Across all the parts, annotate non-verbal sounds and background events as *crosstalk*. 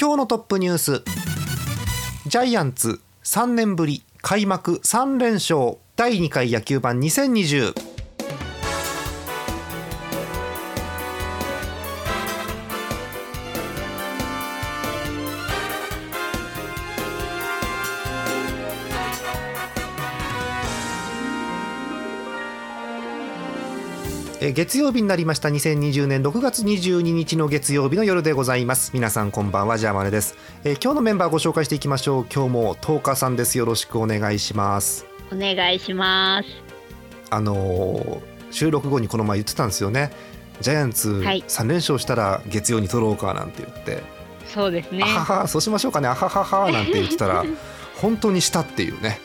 今日のトップニュース。ジャイアンツ3年ぶり開幕3連勝。第2回野球盤2020え月曜日になりました。2020年6月22日の月曜日の夜でございます。皆さんこんばんはジャーマネです、え今日のメンバーご紹介していきましょう。今日も10日さんです。よろしくお願いします。お願いします。あのー収録後にこの前言ってたんですよね。ジャイアンツはい。3連勝したら月曜に取ろうかなんて言って、そうですね。あははそうしましょうかね。あはははなんて言ってたら *laughs* 本当にしたっていうね。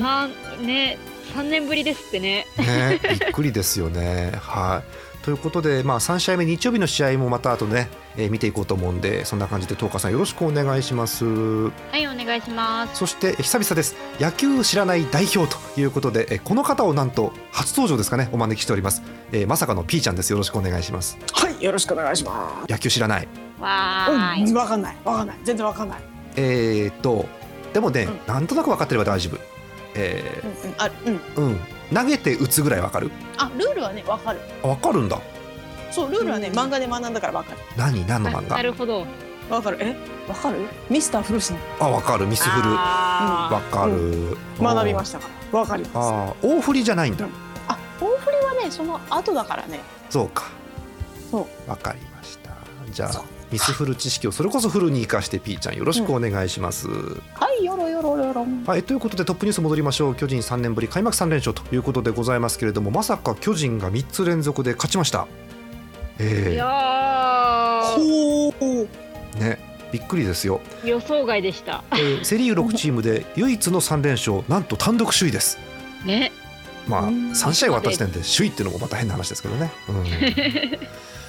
まあね三年ぶりですってね。ねびっくりですよね。はい。ということで、まあ、3試合目日曜日の試合もまた後ね、えー見ていこうと思うんでそんな感じで東花さんよろしくお願いします。はいお願いします。そしてえ久々です。野球知らない代表ということでえこの方をなんと初登場ですかねお招きしております、えーまさかの P ちゃんです。よろしくお願いします。はい、よろしくお願いしま野球知らない。わす。ーい、うん、わかんない、わかんない、全然わかんない。えー、っとでもね、うん。なんとなく分かってれば大丈夫えうん、うん、あ、うん、ーうん。投げて打つぐらい分かる？あ、ルールはね、わかる。あ分かるんだ。そう、ルールはね、うん。漫画で学んだからわかる。何？何の漫な画るほど。わかる、え、わかる？ミスターフルシン、あ分かる。ミスフル。あ分かる、学びましたから。わかります。ああ大振りじゃないんだ、あ、大振りはね、その後だからね。そうか。そう。わかりました。じゃあミスフル知識をそれこそフルに生かして P ちゃんよろしくお願いします、はい、よろよろよろ。はいということでトップニュース戻りましょう。巨人3年ぶり開幕3連勝ということでございますけれどもまさか巨人が3つ連続で勝ちました。ー。いえやほう。ー、ねびっくりですよ、ー予想外でした。えーセ・リーグ6チームで唯一の3連勝なんと単独首位です。ね。まあうん。3試合終わった時点で首位っていうのもまた変な話ですけどね、うん、*laughs*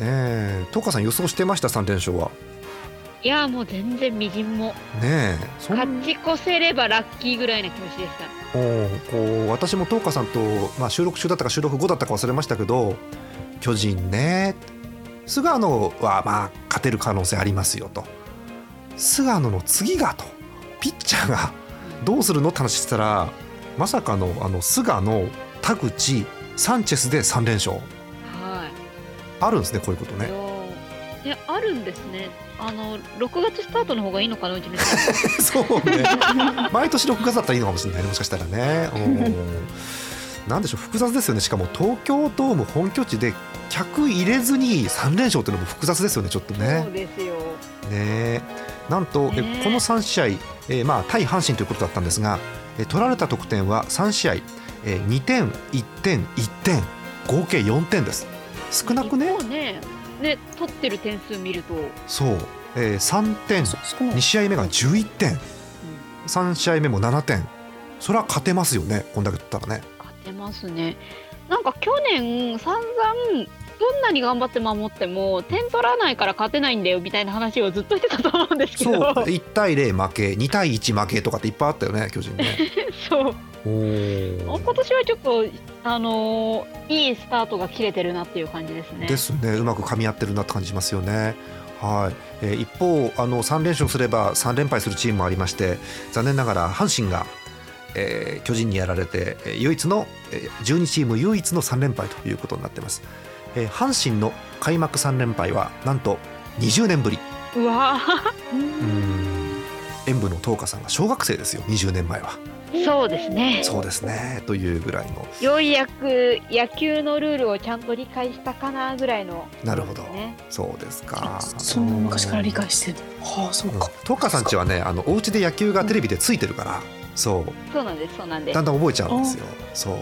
ねえ。東花さん予想してました？3連勝は。いやもう全然みじんも。ねえ。勝ち越せればラッキーぐらいな気持ちでした。おーこう私も東花さんと、まあ、収録中だったか収録後だったか忘れましたけど巨人ね菅野はまあ勝てる可能性ありますよと。菅野の次がと。ピッチャーがどうするのって話してたらまさかのあの菅野田口サンチェスで3連勝。はいあるんですねこういうことね。いやーねあるんですね。あの6月スタートの方がいいのかなうちの *laughs* そうね。毎年6月だったらいいのかもしれないねもしかしたらね。うんなんでしょう複雑ですよね。しかも東京ドーム本拠地で客入れずに3連勝っていうのも複雑ですよねちょっとね。そうですよ。ね。なんと、えね。この3試合、えーまあ、対阪神ということだったんですが、えー取られた得点は3試合、えー2点1点1点合計4点です少なくね？ね。ね取ってる点数見ると、そう、えー3点。そ少ない2試合目が11点。3試合目も7点。それは勝てますよねこんだけ取ったらね。勝てますね。なんか去年散々どんなに頑張って守っても点取らないから勝てないんだよみたいな話をずっとしてたと思うんですけそう。ど1対0負け2対1負けとかっていっぱいあったよね巨人ね。*laughs* そう今年はちょっとあのーいいスタートが切れてるなっていう感じですね。ですね。うまく噛み合ってるなって感じますよね。はい。えー一方あの3連勝すれば3連敗するチームもありまして残念ながら阪神が、えー巨人にやられてえー唯一の、えー12チーム唯一の3連敗ということになってます、えー阪神の開幕3連敗はなんと20年ぶり。うわうーん。演舞の東花さんが小学生ですよ20年前は。ーそうですね。そうですね。というぐらいの。ようやく野球のルールをちゃんと理解したかなぐらいの。なるほど。ね。そうですか。そんな昔から理解してる。はあ、そううん。か。東花さんちはねあのお家で野球がテレビでついてるから、そう。そうなんですそうなんです。だんだん覚えちゃうんですよ。そう、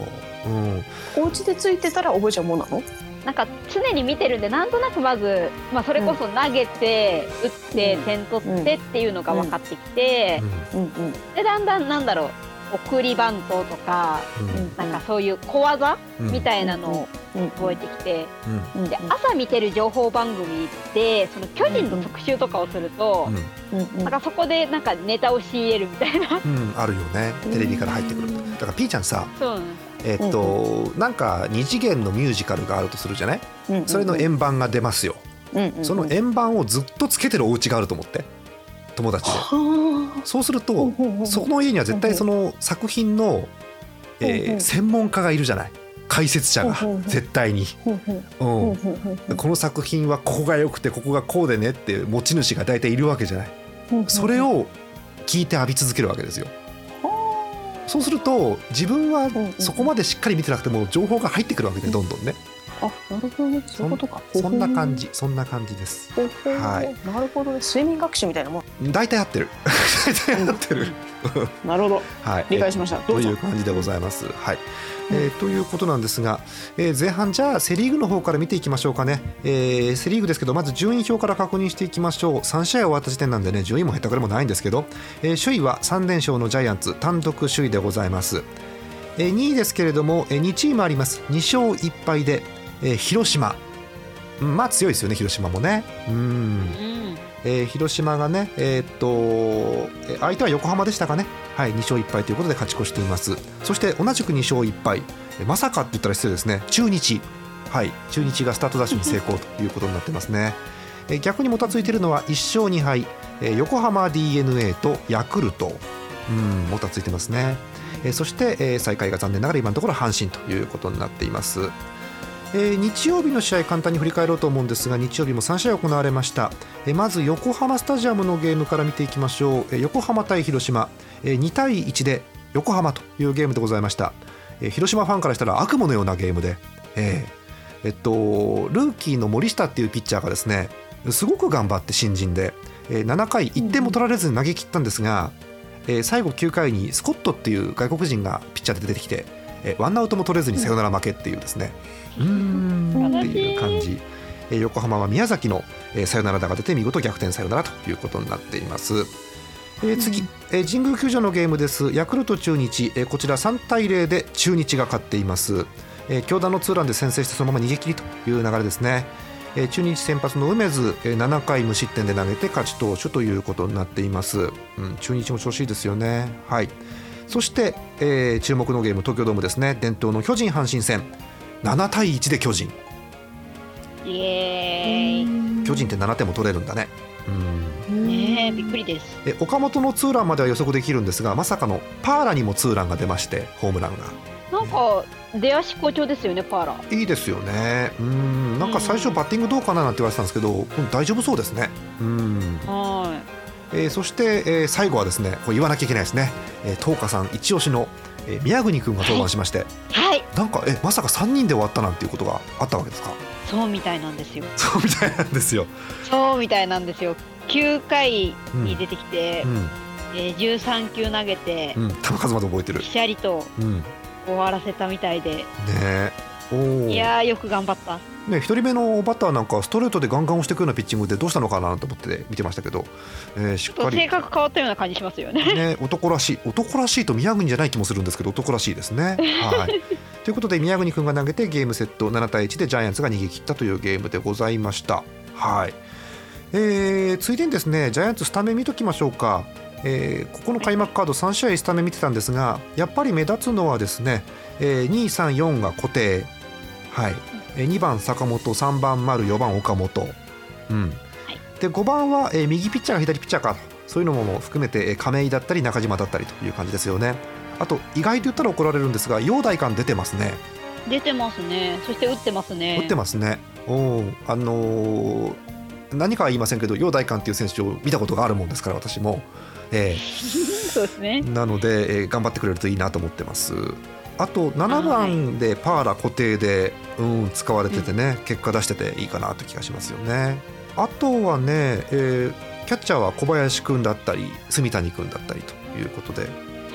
うん、お家でついてたら覚えちゃうもんなの？なんか常に見てるんでなんとなくまず、まあ、それこそ投げて、打ってうん。点取ってっていうのが分かってきて、うん。うん。でだんだんなんだろう送りバントとかうん。なんかそういう小技うん。みたいなのをうん。覚えてきて、うん。うんで朝見てる情報番組でその巨人の特集とかをすると、なんかそこでなんかネタを仕入れるみたいな。あるよね。テレビから入ってくるだからピーちゃんさえっとなんか二次元のミュージカルがあるとするじゃない？うん。それの円盤が出ますよ。うんうんうん。その円盤をずっとつけてるお家があると思って友達で。はそうするとそこの家には絶対その作品の、えー専門家がいるじゃない？解説者が絶対に、うん。この作品はここが良くてここがこうでねっていう持ち主が大体いるわけじゃない？それを聞いて浴び続けるわけですよ。そうすると自分はそこまでしっかり見てなくても情報が入ってくるわけでどんどんねあなるほどね。そういうことか。そんな感じそんな感じです。はい。なるほどね。睡眠学習みたいなもん。大体合ってる。大体合ってる。なるほど。はい。理解しました。どうぞ。という感じでございます。はい。えーということなんですが、えー前半じゃあセ・リーグの方から見ていきましょうかね、えーセ・リーグですけどまず順位表から確認していきましょう。3試合終わった時点なんでね順位も減ったくれもないんですけど、えー首位は3連勝のジャイアンツ単独首位でございます、えー2位ですけれども、えー2チームあります。2勝1敗で、えー広島。うんまあ強いですよね広島もね。うん。うん。えー広島がね、えーっとえー相手は横浜でしたかね、はい、2勝1敗ということで勝ち越しています。そして同じく2勝1敗。えーまさかって言ったら失礼ですね。中日、はい、中日がスタートダッシュに成功ということになってますね、えー逆にもたついているのは1勝2敗、えー横浜 d n a とヤクルト。うんもたついてますね、えーそして、えー最下位が残念ながら今のところ阪神ということになっていますえー日曜日の試合簡単に振り返ろうと思うんですが日曜日も3試合行われました、えーまず横浜スタジアムのゲームから見ていきましょう、えー横浜対広島、え2対1で横浜というゲームでございました、え広島ファンからしたら悪夢のようなゲームで、ええっと、ルーキーの森下っていうピッチャーがですねすごく頑張って新人で、え7回1点も取られずに投げ切ったんですが、え最後9回にスコットっていう外国人がピッチャーで出てきて、えワンアウトも取れずにサヨナラ負けっていうですね、うんっていう感じ、えー横浜は宮崎の、えーサヨナラ打が出て見事逆転サヨナラということになっています。えー次、えー神宮球場のゲームです。ヤクルト中日、えーこちら3対0で中日が勝っています、えー京田のツーランで先制してそのまま逃げ切りという流れですね、えー中日先発の梅津、えー7回無失点で投げて勝ち投手ということになっています、うん、中日も調子いいですよね。はい。そして、えー注目のゲーム東京ドームですね。伝統の巨人阪神戦7対1で巨人。イエーイ。巨人って7点も取れるんだね。うん。ねえびっくりです。え岡本のツーランまでは予測できるんですがまさかのパーラにもツーランが出ましてホームランが。なんか出足好調ですよねパーラ。いいですよね。うん。なんか最初バッティングどうかななんて言われてたんですけどうん大丈夫そうですね。うん、はえーそして、えー最後はですねこれ言わなきゃいけないですね。えー東花さん一押しの、えー宮国君が登板しまして、い。はい。なんかえまさか3人で終わったなんていうことがあったわけですか？そうみたいなんですよ。*laughs* そうみたいなんですよ、そうみたいなんですよ。9回に出てきて、うん。えー13球投げてうん、球数まで覚えてる。ぴ、しゃりと終わらせたみたいで。え。おーいやーよく頑張った。ね、一人目のバッターなんかストレートでガンガン押していくようなピッチングでどうしたのかなと思って見てましたけど、えーしっかり、性格変わったような感じしますよね。ね、男らしい男らしいと宮国じゃない気もするんですけど男らしいですね。*laughs* はい、ということで宮国君が投げてゲームセット7対1でジャイアンツが逃げ切ったというゲームでございました。はい。えーついでにですねジャイアンツスタメン見ときましょうか。えーここの開幕カード3試合スタメン見てたんですがやっぱり目立つのはですね、えー、2、3、4が固定、はい。えー2番坂本3番丸4番岡本、うん。で5番は、えー右ピッチャーが左ピッチャーか。とそういうのも含めて、えー亀井だったり中島だったりという感じですよね。あと意外と言ったら怒られるんですが陽大感出てますね。出てますね。そして打ってますね。打ってますね。おー。あのー何かは言いませんけど陽大感っていう選手を見たことがあるもんですから私も、え *laughs* そうですね。ーなので、えー頑張ってくれるといいなと思ってますあと7番でパーラ固定で、うん、使われててね、結果出してていいかなという気がしますよね。あとはね、えーキャッチャーは小林君だったり住谷君だったりということで、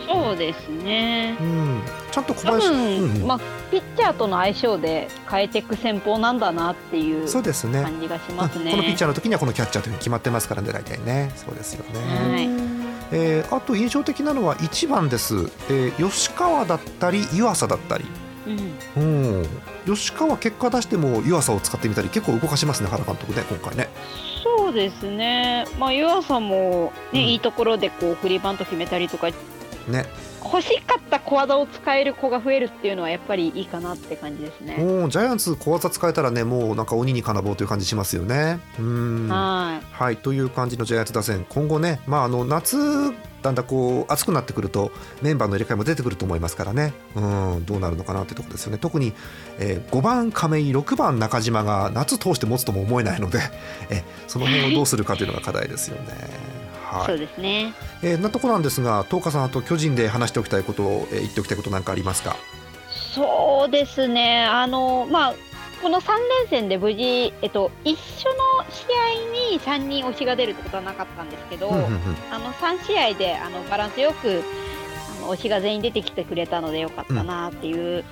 そうですね。う。ん、ちゃんと小多林、分、うんうん。まあピッチャーとの相性で変えていく戦法なんだなっていうそうですね。感じがしますね。うん。このピッチャーの時にはこのキャッチャーというふうに決まってますからね大体ね。そうですよね、はいえーあと印象的なのは1番です、えー吉川だったり湯浅だったり。うん。うん。吉川結果出しても湯浅を使ってみたり結構動かしますね原監督ね今回ね。そうですね。まあ湯浅もね、うん。いいところでこうフリーバント決めたりとか。ね欲しかった小技を使える子が増えるっていうのはやっぱりいいかなって感じですね。もうジャイアンツ小技使えたらねもうなんか鬼に金棒という感じしますよね。うん。ははいという感じのジャイアンツ打線。今後ね、まあ、あの夏だんだんこう暑くなってくるとメンバーの入れ替えも出てくると思いますからね。うんどうなるのかなってところですよね。特に、えー5番亀井6番中島が夏通して持つとも思えないのでえその辺をどうするかというのが課題ですよね。い、そうはいですね。えーなとこなんですが東花さんあと巨人で話しておきたいことを、えー言っておきたいことなんかありますか？そうですね。あのまあこの3連戦で無事、えっと、一緒の試合に3人推しが出るってことはなかったんですけど、うんうんうんあの3試合であのバランスよくあの推しが全員出てきてくれたのでよかったなっていう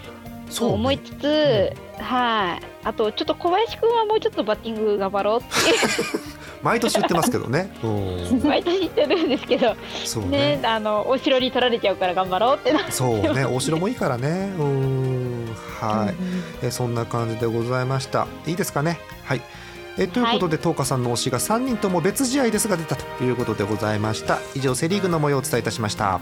そうね思いつつ、はい、あとちょっと小林君はもうちょっとバッティング頑張ろうって *laughs* 毎年言ってますけどね。毎年言ってるんですけど、そうね、あのお城に取られちゃうから頑張ろうってなそうね、お城もいいからね。うん、はい、えそんな感じでございました。いいですかね？はい。えということで、東花さんの推しが3人とも別試合ですが出たということでございました。以上、セリーグの模様をお伝えいたしました。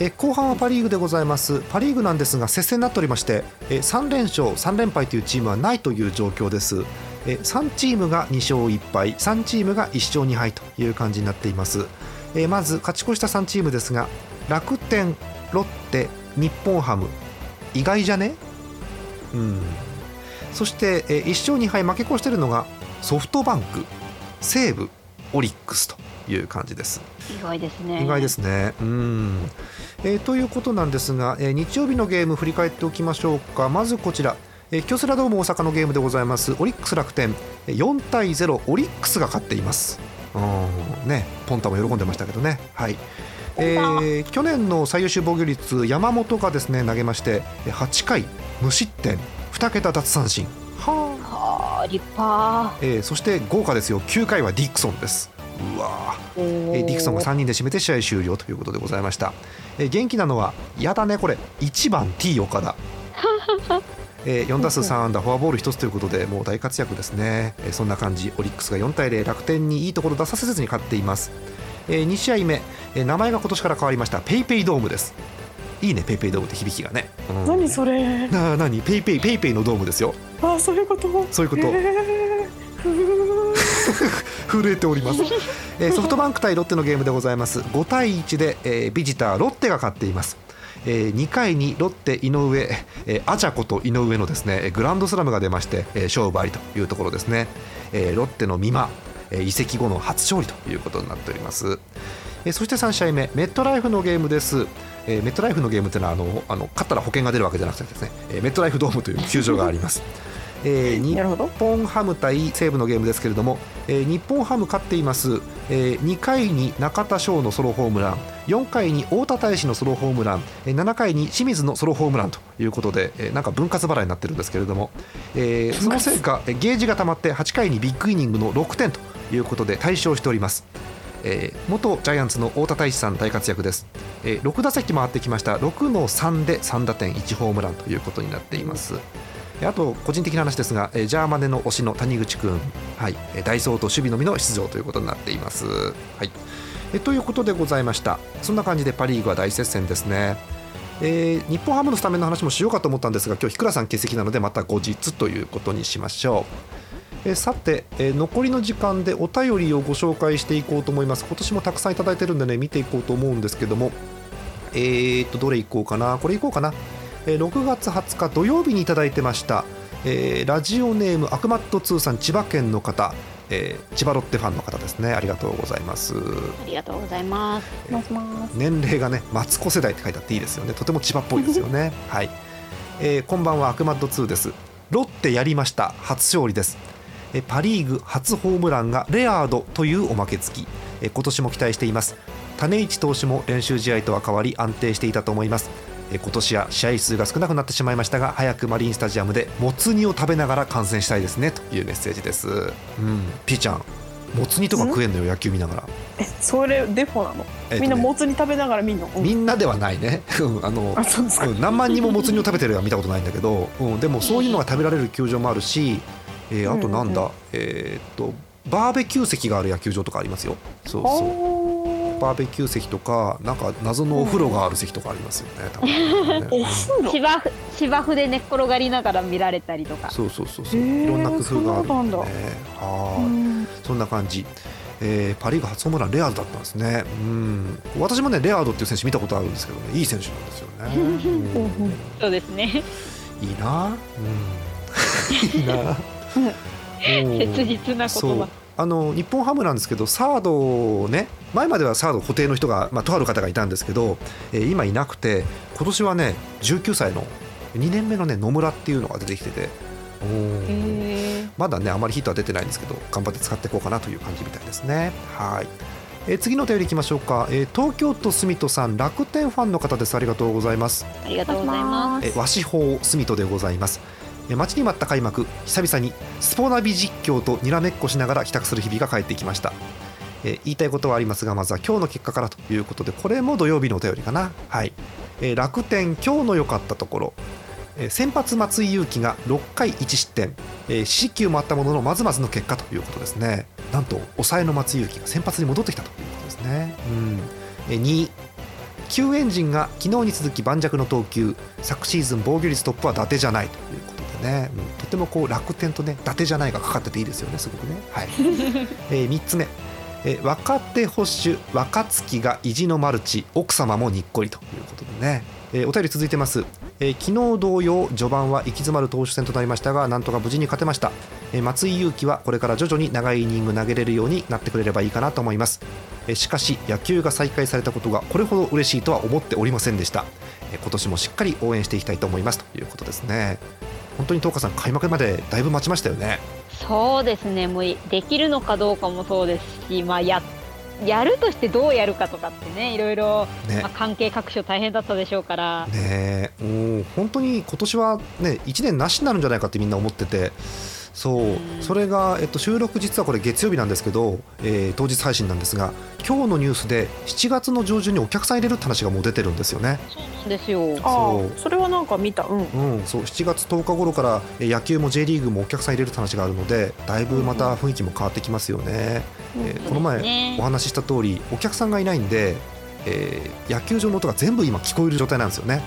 え後半はパ・リーグでございます。パ・リーグなんですが接戦になっておりましてえ3連勝3連敗というチームはないという状況です。え3チームが2勝1敗3チームが1勝2敗という感じになっています。えまず勝ち越した3チームですが楽天ロッテ日本ハム意外じゃね？うん。そしてえ1勝2敗負け越しているのがソフトバンク西武オリックスと。いう感じです。意外ですね。意外ですね。うん。えーということなんですが、えー日曜日のゲーム振り返っておきましょうか。まずこちら、えー京セラドーム大阪のゲームでございます。オリックス楽天。えー4対0オリックスが勝っています。うん。ね。ポンタも喜んでましたけどね。はい。えー去年の最優秀防御率山本がですね投げましてえー8回無失点。2桁奪三振。はあはあ立派。えーそして豪華ですよ。9回はディクソンですうわー。えーディクソンが3人で締めて試合終了ということでございました、えー元気なのはやだねこれ。1番 T 岡田 *laughs* えー4打数3安打フォアボール1つということでもう大活躍ですね、えーそんな感じ。オリックスが4対0楽天にいいところ出させずに勝っています、え2試合目、えー名前が今年から変わりました。ペイペイドームです。いいね PayPay ドームって響きがね、うん。何それ。な何？ PayPay PayPay のドームですよ。あそういうこと？そういうこと。へーふー *laughs* 震えております、えー *laughs* ソフトバンク対ロッテのゲームでございます。5対1で、えービジターロッテが勝っています。えー2回にロッテ井上、えーアチャコと井上のですねえーグランドスラムが出まして、えー勝負ありというところですね、えーロッテの美馬、えー移籍後の初勝利ということになっております、えーそして3試合目メットライフのゲームです、えーメットライフのゲームというのはあのあの勝ったら保険が出るわけじゃなくてですね、えーメットライフドームという球場がありますえー日本ハム対西武のゲームですけれども、えー日本ハム勝っています、えー2回に中田翔のソロホームラン4回に太田大使のソロホームランえー7回に清水のソロホームランということで、えーなんか分割払いになってるんですけれども、えーそのせいかえーゲージが溜まって8回にビッグイニングの6点ということで大勝しております。えー元ジャイアンツの太田大使さん大活躍です、えー6打席回ってきました。6の3で3打点1ホームランということになっています。えーあと個人的な話ですが、えージャーマネの推しの谷口君、はい、えーダイソーと守備のみの出場ということになっています。はい、えーということでございました。そんな感じでパ・リーグは大接戦ですね。えー日本ハムのスタメンの話もしようかと思ったんですが今日日倉さん欠席なのでまた後日ということにしましょう、えーさて、えー残りの時間でお便りをご紹介していこうと思います。今年もたくさんいただいてるんでね見ていこうと思うんですけども。えー、とどれいこうかな。これいこうかな、えー6月20日土曜日にいただいてました、えーラジオネームアクマット2さん千葉県の方、えー千葉ロッテファンの方ですね。ありがとうございます。ありがとうございます。ますます。年齢がねマツコ世代って書いてあっていいですよね。とても千葉っぽいですよね。*laughs* はい、えーこんばんはアクマッド2です。ロッテやりました。初勝利です。えーパ・リーグ初ホームランがレアードというおまけ付き。えー今年も期待しています。種市投手も練習試合とは変わり安定していたと思います。えー今年は試合数が少なくなってしまいましたが早くマリンスタジアムでもつ煮を食べながら観戦したいですねというメッセージです。うん。ピーちゃんもつ煮とか食えんのよ野球見ながら。え、それデフォなの？えーとね。みんなもつ煮食べながら見んの？うん。みんなではないね。*laughs* うんあの何万人ももつ煮を食べてるのは見たことないんだけど、うん、でもそういうのが食べられる球場もあるし、えーあとなんだ、うんうんえーっとバーベキュー席がある野球場とかありますよ。そうそうバーベキュー席とかなんか謎のお風呂がある席とかありますよね *laughs* 多分ね。お風呂？芝生芝生で寝っ転がりながら見られたりとか？そうそうそうそう。いろんな工夫があるんでね。はーい。うん。そんな感じ、えーパ・リーグ初ホームランレアードだったんですね。うん。私もねレアードっていう選手見たことあるんですけどね。いい選手なんですよね、うん。うんうんそうですね。いいな、うん、*laughs* いいな。切切実な言葉。あの日本ハムなんですけどサードをね前まではサード固定の人が、まあ、とある方がいたんですけど、えー今いなくて今年はね19歳の2年目のね野村っていうのが出てきててまだねあまりヒットは出てないんですけど頑張って使っていこうかなという感じみたいですね。はい、えー次のお便りいきましょうか、えー東京都住戸さん楽天ファンの方です。ありがとうございます。ありがとうございます。え和紙法住戸でございます。え待ちに待った開幕。久々にスポナビ実況とにらめっこしながら帰宅する日々が帰ってきました。え言いたいことはありますがまずは今日の結果からということでこれも土曜日のお便りかな。はい、えー楽天今日の良かったところ。えー先発松井裕樹が6回1失点、えー四球もあったもののまずまずの結果ということですね。なんと抑えの松井裕樹が先発に戻ってきたということですね、うん。えー2位旧エンジンが昨日に続き盤石の投球。昨シーズン防御率トップは伊達じゃないということ。ね、うん。とてもこう楽天とね伊達じゃないがかかってていいですよねすごくね。はい、*laughs* え3つ目。えー若手保守若月が意地のマルチ奥様もにっこりということでね、えーお便り続いてます、えー昨日同様序盤は行き詰まる投手戦となりましたがなんとか無事に勝てました、えー松井裕樹はこれから徐々に長いイニング投げれるようになってくれればいいかなと思います。えーしかし野球が再開されたことがこれほど嬉しいとは思っておりませんでした。えー今年もしっかり応援していきたいと思います。ということですね本当に東花さん開幕までだいぶ待ちましたよねそうですね。もうできるのかどうかもそうですし、まあややるとしてどうやるかとかってね、いろいろ、ねまあ、関係各所大変だったでしょうから。ねえもう本当に今年はね1年なしになるんじゃないかってみんな思っててそううんそれが、えっと、収録実はこれ月曜日なんですけど、えー当日配信なんですが今日のニュースで7月の上旬にお客さん入れるって話がもう出てるんですよね。そうなんですよ。あそうあ、それはなんか見た。うん。うん、そう7月10日頃からえー野球も J リーグもお客さん入れるって話があるのでだいぶまた雰囲気も変わってきますよね。えーこの前ねお話しした通りお客さんがいないんで、えー野球場の音が全部今聞こえる状態なんですよね。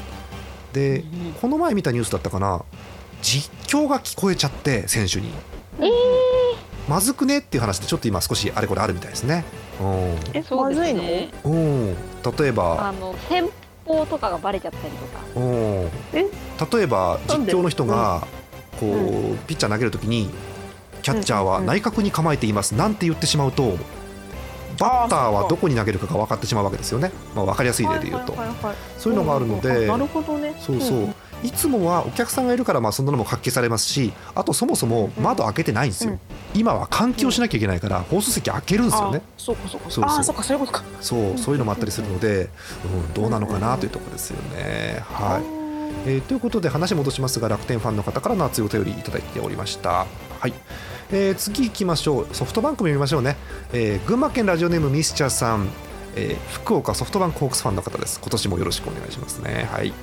でうんこの前見たニュースだったかな実況が聞こえちゃって選手に。えー。まずくねっていう話でちょっと今少しあれこれあるみたいですね。え、そうですまずいの？ね。うん、うん、例えば、あの先方とかがバレちゃったりとか。うん、え？例えば実況の人がこう、うピッチャー投げるときにキャッチャーは内角に構えていますなんて言ってしまうとバッターはどこに投げるかが分かってしまうわけですよね、まあ、分かりやすい例で言うと。はいはいはいはいそういうのがあるのあでなるほどね。そうそう、んいつもはお客さんがいるからまあそんなのも発揮されますしあとそもそも窓開けてないんですよ、うん。今は換気をしなきゃいけないから放送席開けるんですよね。あそうかそうか。そうそうああ、そうかそういうことか。そうそういうのもあったりするので、うん、どうなのかなというところですよね。はい。えーということで話戻しますが楽天ファンの方からの熱いお便りいただいておりました。はい。えー次行きましょう。ソフトバンクも見ましょうね、えー群馬県ラジオネームミスチャーさん、えー福岡ソフトバンクホークスファンの方です。今年もよろしくお願いしますね。はい、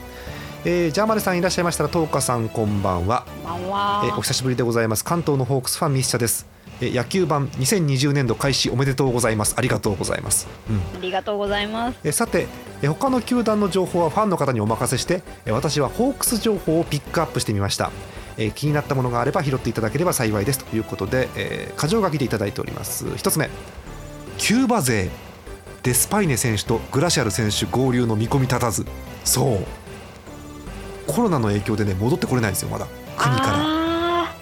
えー、ジャーマネさんいらっしゃいましたら東花さんこんばんは。こんばんは。えーお久しぶりでございます。関東のホークスファンミスチャです。え野球版2020年度開始おめでとうございます。ありがとうございます、うん。ありがとうございます。えさてえ他の球団の情報はファンの方にお任せしてえ私はホークス情報をピックアップしてみました。え気になったものがあれば拾っていただければ幸いです。ということで、えー、箇条書きでいただいております。一つ目。キューバ勢デスパイネ選手とグラシアル選手合流の見込み立たず。そうコロナの影響でね戻ってこれないんですよまだ。国から。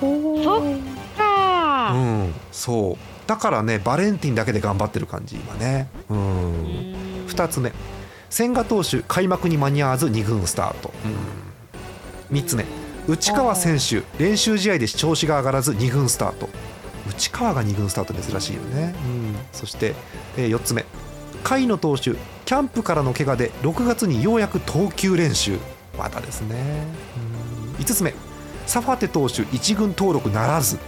そっーあー。うんそう。だからねバレンティンだけで頑張ってる感じ今ね。うん。うん2つ目。千賀投手開幕に間に合わず2軍スタート、3つ目。内川選手練習試合で調子が上がらず2軍スタート。内川が2軍スタート珍しいよね、うん、そして、え4つ目。甲斐野投手キャンプからの怪我で6月にようやく投球練習またですね、うん、5つ目。サファテ投手1軍登録ならず、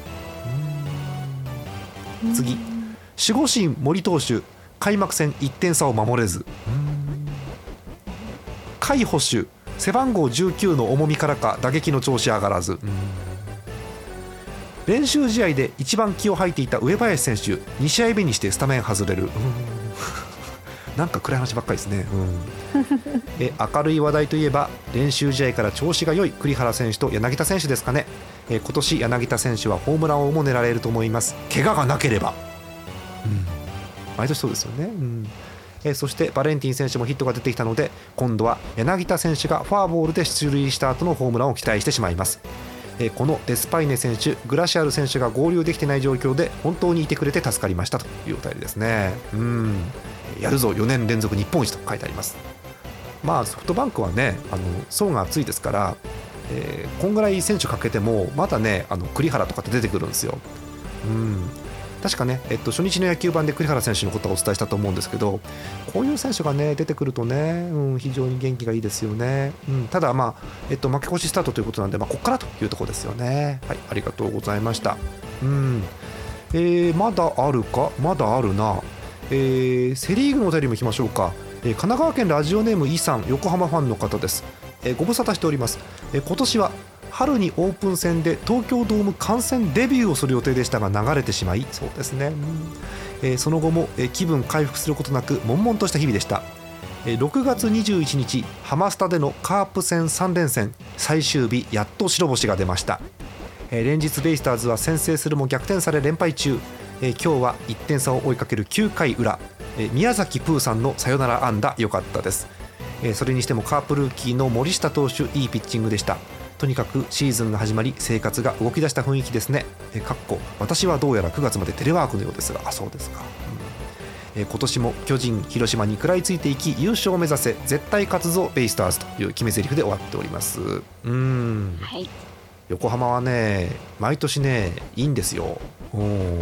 うん。次。守護神森投手開幕戦1点差を守れず。甲斐捕手背番号19の重みからか打撃の調子上がらず。練習試合で一番気を吐いていた上林選手2試合目にしてスタメン外れるなんか暗い話ばっかりですね、うん。え明るい話題といえば練習試合から調子が良い栗原選手と柳田選手ですかね、え今年柳田選手はホームラン王も狙えると思います。怪我がなければ、うん、毎年そうですよね、うん。えそしてバレンティン選手もヒットが出てきたので今度は柳田選手がフォアボールで出塁した後のホームランを期待してしまいます、えこのデスパイネ選手グラシアル選手が合流できてない状況で本当にいてくれて助かりましたというお便りですね。うん。やるぞ4年連続日本一と書いてあります。まあソフトバンクはねあの層が厚いですから、えーこんぐらい選手かけてもまだねあの栗原とかって出てくるんですよ。うん。確かね、えっと、初日の野球版で栗原選手のことはお伝えしたと思うんですけどこういう選手がね出てくるとね、うん、非常に元気がいいですよね、うん、ただ、まあえっと、負け越しスタートということなんで、まあ、ここからというところですよね。はい。ありがとうございました。うん。えーまだあるか？まだあるな、えーセ・リーグのお便りもいきましょうか、えー神奈川県ラジオネームイさん横浜ファンの方です、えーご無沙汰しております、えー今年は春にオープン戦で東京ドーム観戦デビューをする予定でしたが流れてしまいそうですね、えーその後も、えー気分回復することなく悶々とした日々でした。えー6月21日ハマスタでのカープ戦3連戦最終日やっと白星が出ました。連日ベイスターズは先制するも逆転され連敗中、えー今日は1点差を追いかける9回裏、えー宮崎プーさんのサヨナラ安打良かったです、えーそれにしてもカープルーキーの森下投手いいピッチングでした。とにかくシーズンが始まり生活が動き出した雰囲気ですね、えーかっこ私はどうやら9月までテレワークのようですが。あそうですか、うん。えー今年も巨人、広島に食らいついていき優勝を目指せ絶対勝つぞベイスターズという決め台詞で終わっております。うん。はい。横浜はね毎年ねいいんですよ。うん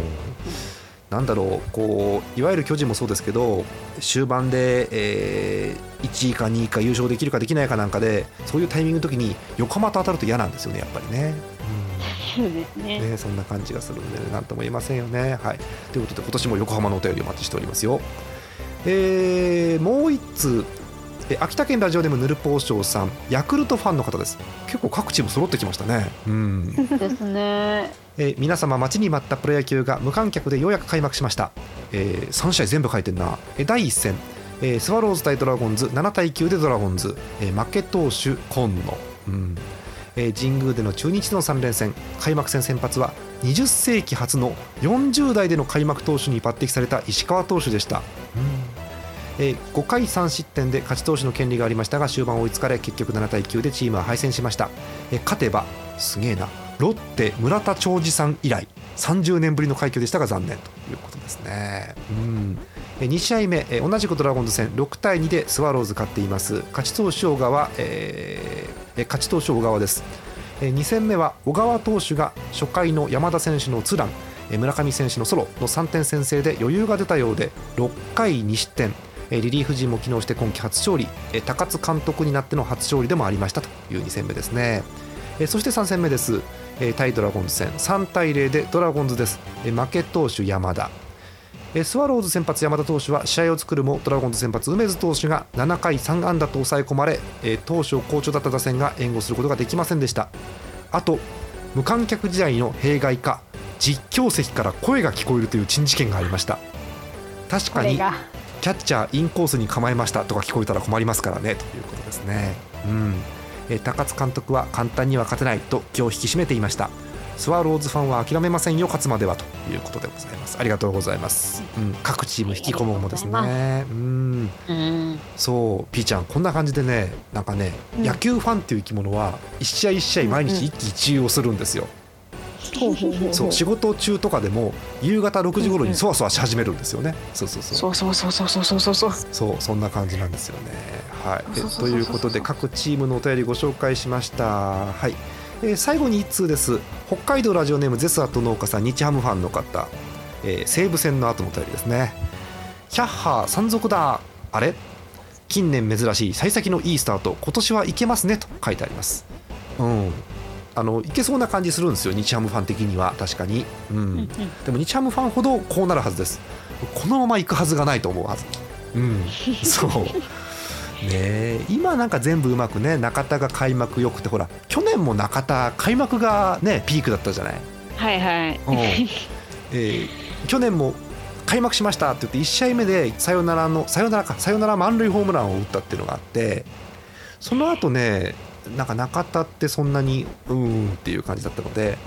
なんだろうこういわゆる巨人もそうですけど終盤で、えー1位か2位か優勝できるかできないかなんかでそういうタイミングの時に横浜と当たると嫌なんですよねやっぱりね。そうですね。ねそんな感じがするんで何とも言えませんよね。はい、ということで今年も横浜のお便りお待ちしておりますよ。えーもう一通え秋田県ラジオネームヌルポーショーさんヤクルトファンの方です。結構各チーム揃ってきましたね。うん。ですね。えー皆様待ちに待ったプロ野球が無観客でようやく開幕しました、え3試合全部書いてんな、えー第1戦、えースワローズ対ドラゴンズ。7対9でドラゴンズ、えー負け投手今野、うん。えー神宮での中日の3連戦。開幕戦先発は20世紀初の40代での開幕投手に抜擢された石川投手でした、えー5回3失点で勝ち投手の権利がありましたが終盤追いつかれ結局7対9でチームは敗戦しました、えー勝てばすげえな。ロッテ村田兆治さん以来30年ぶりの快挙でしたが残念ということですね。うん。2試合目、同じくドラゴンズ戦6対2でスワローズ勝っています。勝ち投手小川、勝ち投手小川です、2戦目は小川投手が初回の山田選手のツラン村上選手のソロの3点先制で余裕が出たようで6回2失点。リリーフ陣も機能して今季初勝利。高津監督になっての初勝利でもありましたという2戦目ですね。そして3戦目です。対ドラゴンズ戦。3対0でドラゴンズです。負け投手山田。スワローズ先発山田投手は試合を作るもドラゴンズ先発梅津投手が7回3安打と抑え込まれ、えー当初好調だった打線が援護することができませんでした。あと無観客試合の弊害か実況席から声が聞こえるという珍事件がありました。確かにキャッチャーインコースに構えましたとか聞こえたら困りますからね。ということですね、うん。えー高津監督は簡単には勝てないと気を引き締めていました。スワローズファンは諦めませんよ勝つまではということでございます。ありがとうございます、うん、各チーム引き込むもですね。うん。うん。そう。ピーちゃんこんな感じでねなんかね、うん。野球ファンっていう生き物は一試合一試合毎日一喜一憂をするんですよ、ほうほうほうほうそう仕事中とかでも夕方6時頃にそわそわし始めるんですよね、そうそうそう。そうそうそうそうそうそうそう。そうそんな感じなんですよね。はい、えということで各チームのお便りご紹介しました。はい、えー最後に1通です。北海道ラジオネームゼスアット農家さん日ハムファンの方、えー西武戦の後のお便りですね。キャッハー山賊だ。あれ？近年珍しい幸先のいいスタート。今年はいけますね。と書いてあります。うん。あのいけそうな感じするんですよ日ハムファン的には。確かに、うん。うんうん。でも日ハムファンほどこうなるはずです。このまま行くはずがないと思うはず。うん。*laughs* そう。ねえ。今なんか全部うまくね中田が開幕よくてほら去年も中田開幕がねピークだったじゃない、はいはい。うん。えー去年も開幕しましたって言って1試合目でサヨナラのサヨナラかサヨナラ満塁ホームランを打ったっていうのがあってその後ねなんか中田ってそんなにうーんっていう感じだったので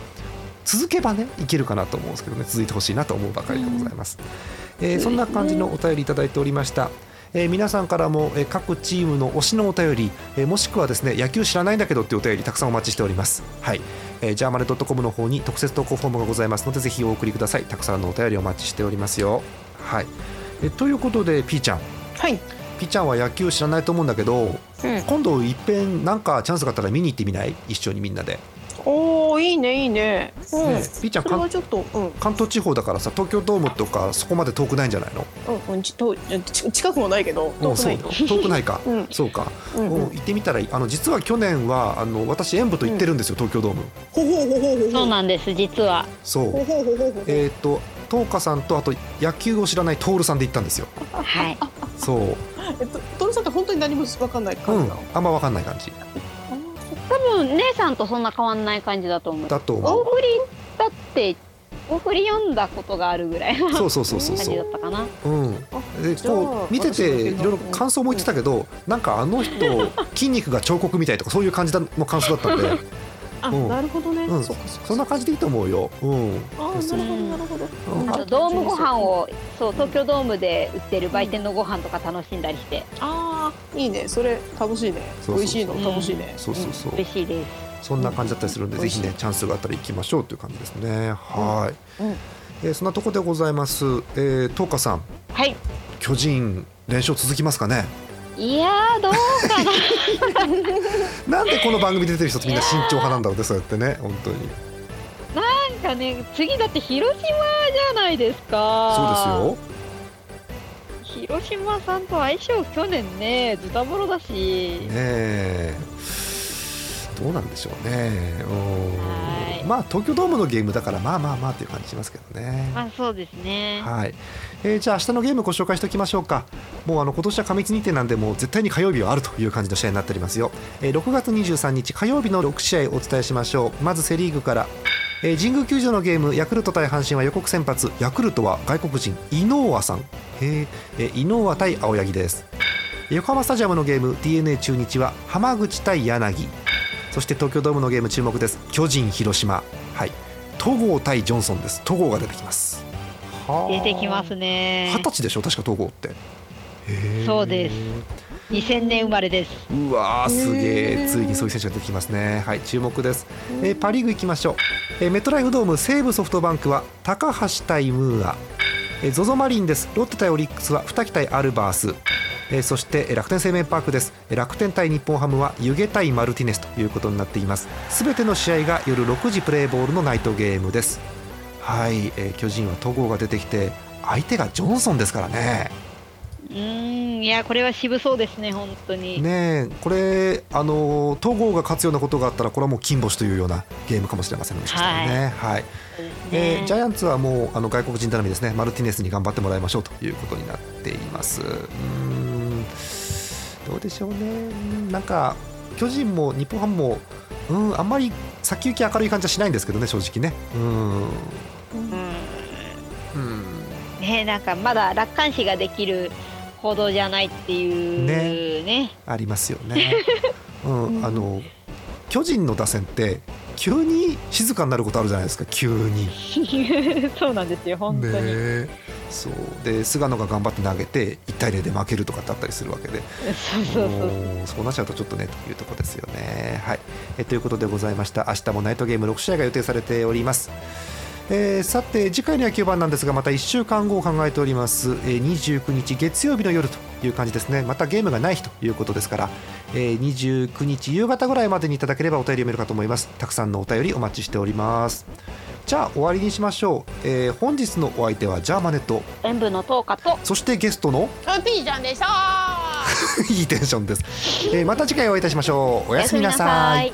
続けばねいけるかなと思うんですけどね続いてほしいなと思うばかりでございます、えーそんな感じのお便りいただいておりました。えー皆さんからも、えー各チームの推しのお便り、えーもしくはですね野球知らないんだけどっていうお便りたくさんお待ちしております。はい、えー、ジャーマネドットコムの方に特設投稿フォームがございますのでぜひお送りください。たくさんのお便りお待ちしておりますよ。はい、えーということでピーちゃん。はい。ピーちゃんは野球知らないと思うんだけどうん。今度いっぺんなんかチャンスがあったら見に行ってみない？一緒にみんなで、おーいいねいいね。うん。ねピーちゃん関ちょっとうん。関東地方だからさ東京ドームとかそこまで遠くないんじゃないの？うんうんちとち近くもないけど遠くないと遠くないか、うん。そうか、うん。うんうん行ってみたらいい。あの実は去年はあの私演舞と行ってるんですよ、東京ドーム。ほほほほほほそうなんです実は。そう。ほほほほほえっ、と東花さんとあと野球を知らない徹さんで行ったんですよ。はい。そう。えっとさん。って本当に何もわかんないうん感じ。なのあんま分か。んない感じ多分姉さんとそんな変わんない感じだと思う。だと大思振りだって大振り読んだことがあるぐらいのうそうそうそうそう。感じだったかな。うん。でこう見てていろいろ感想も言ってたけどなんかあの人 *laughs* 筋肉が彫刻みたいとかそういう感じの感想だったんであうん。なるほどね。うん。そんな感じでいいと思うよ。うん。あーなるほどなるほど。うん。あとドームご飯をそう東京ドームで売ってる売店のご飯とか楽しんだりして。ああいいね。それ楽しいね。美味しいの楽しいね。そうそうそう。嬉しいです。そんな感じだったりするんで、うん。ぜひねチャンスがあったら行きましょうという感じですね。はい、うん。えーそんなところでございます。えー、東花さん。はい。巨人連勝続きますかね？いやーどうかな。なんでこの番組出てる人ってみんな慎重派なんだろうねそうやってね。本当に。なんかね次だって広島じゃないですか。そう広島さんと相性去年ねズタボロだし、ですよねえ。どうなんでしょうね。はい。うんまあ東京ドームのゲームだからまあまあまあっていう感じしますけどね。まあそうですね。はい、えーじゃあ明日のゲームご紹介しておきましょうか。もうあの今年は過密日程なんでもう絶対に火曜日はあるという感じの試合になっておりますよ、えー6月23日火曜日の6試合お伝えしましょう。まずセ・リーグから、えー神宮球場のゲームヤクルト対阪神は予告先発。ヤクルトは外国人イノーアさん。へー。えーイノーア対青柳です。横浜スタジアムのゲーム d n a 中日は浜口対柳そして東京ドームのゲーム注目です。巨人広島。はい。戸郷対ジョンソンです。戸郷が出てきます。はあ。出てきますね。二十歳でしょ？確か東郷って。そうです。2000年生まれです。うわーすげえついにそういう選手が出てきますね。はい注目です、えーパ・リーグ行きましょう、えーメットライフドーム西武ソフトバンクは高橋対ムーア。えー ZOZO マリンです。ロッテ対オリックスは二木対アルバースえーそしてえー楽天生命パークです。えー楽天対日本ハムは湯気対マルティネスということになっています。すべての試合が夜6時プレーボールのナイトゲームです。はい、えー巨人は戸郷が出てきて相手がジョンソンですからね。うーんいやこれは渋そうですね本当に、ねえこれあの戸郷が勝つようなことがあったらこれはもう金星というようなゲームかもしれませんねはい、そうですえねージャイアンツはもうあの外国人頼みですね。マルティネスに頑張ってもらいましょうということになっています。うーんどうでしょうね。うんなんか巨人も日本ハムもうんあんまり先行き明るい感じはしないんですけどね正直ね。うん。ねなんかまだ楽観視ができるほどじゃないっていうね。ありますよね。*laughs* うん、あの巨人の打線って急に静かになることあるじゃないですか急に。*laughs* そうなんですよ本当に、ねそう。で菅野が頑張って投げて1対0で負けるとかってあったりするわけで。そうそうそうもう。そうなっちゃうとちょっとねというところですよね。はい、えということでございました。明日もナイトゲーム6試合が予定されております。えーさて次回の野球版なんですがまた1週間後を考えております、えー29日月曜日の夜という感じですね。またゲームがない日ということですから、えー29日夕方ぐらいまでにいただければお便り読めるかと思います。たくさんのお便りお待ちしております。じゃあ終わりにしましょう、えー本日のお相手はジャーマネット。演舞の10日とそしてゲストの？あピーちゃんでした。*laughs* いいテンションです、えーまた次回お会いいたしましょう。おやすみなさい